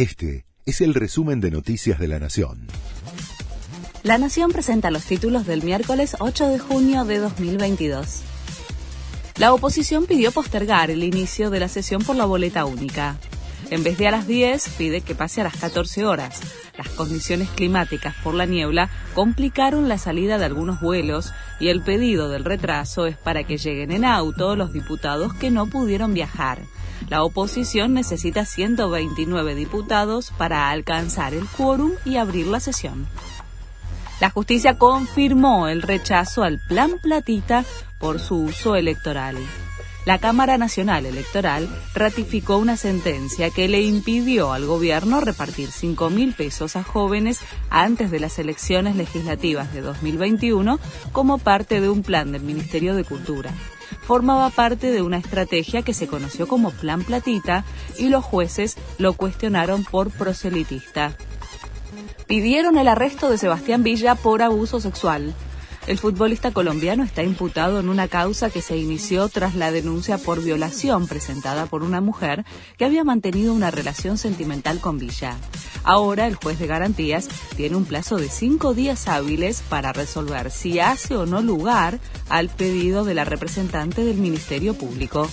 Este es el resumen de Noticias de la Nación. La Nación presenta los títulos del miércoles 8 de junio de 2022. La oposición pidió postergar el inicio de la sesión por la boleta única. En vez de a las 10, pide que pase a las 14 horas. Las condiciones climáticas por la niebla complicaron la salida de algunos vuelos y el pedido del retraso es para que lleguen en auto los diputados que no pudieron viajar. La oposición necesita 129 diputados para alcanzar el quórum y abrir la sesión. La justicia confirmó el rechazo al plan platita por su uso electoral la Cámara Nacional Electoral ratificó una sentencia que le impidió al gobierno repartir 5 mil pesos a jóvenes antes de las elecciones legislativas de 2021 como parte de un plan del Ministerio de Cultura. Formaba parte de una estrategia que se conoció como Plan Platita y los jueces lo cuestionaron por proselitista. Pidieron el arresto de Sebastián Villa por abuso sexual. El futbolista colombiano está imputado en una causa que se inició tras la denuncia por violación presentada por una mujer que había mantenido una relación sentimental con Villa. Ahora el juez de garantías tiene un plazo de cinco días hábiles para resolver si hace o no lugar al pedido de la representante del Ministerio Público.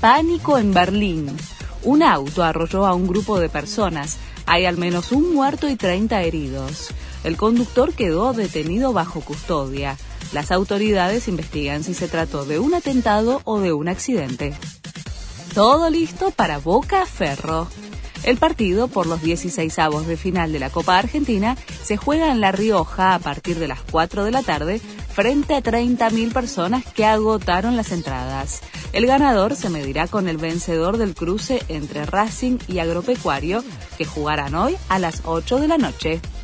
Pánico en Berlín. Un auto arrolló a un grupo de personas. Hay al menos un muerto y 30 heridos. El conductor quedó detenido bajo custodia. Las autoridades investigan si se trató de un atentado o de un accidente. Todo listo para Boca Ferro. El partido por los 16 avos de final de la Copa Argentina se juega en La Rioja a partir de las 4 de la tarde frente a 30.000 personas que agotaron las entradas. El ganador se medirá con el vencedor del cruce entre Racing y Agropecuario que jugarán hoy a las 8 de la noche.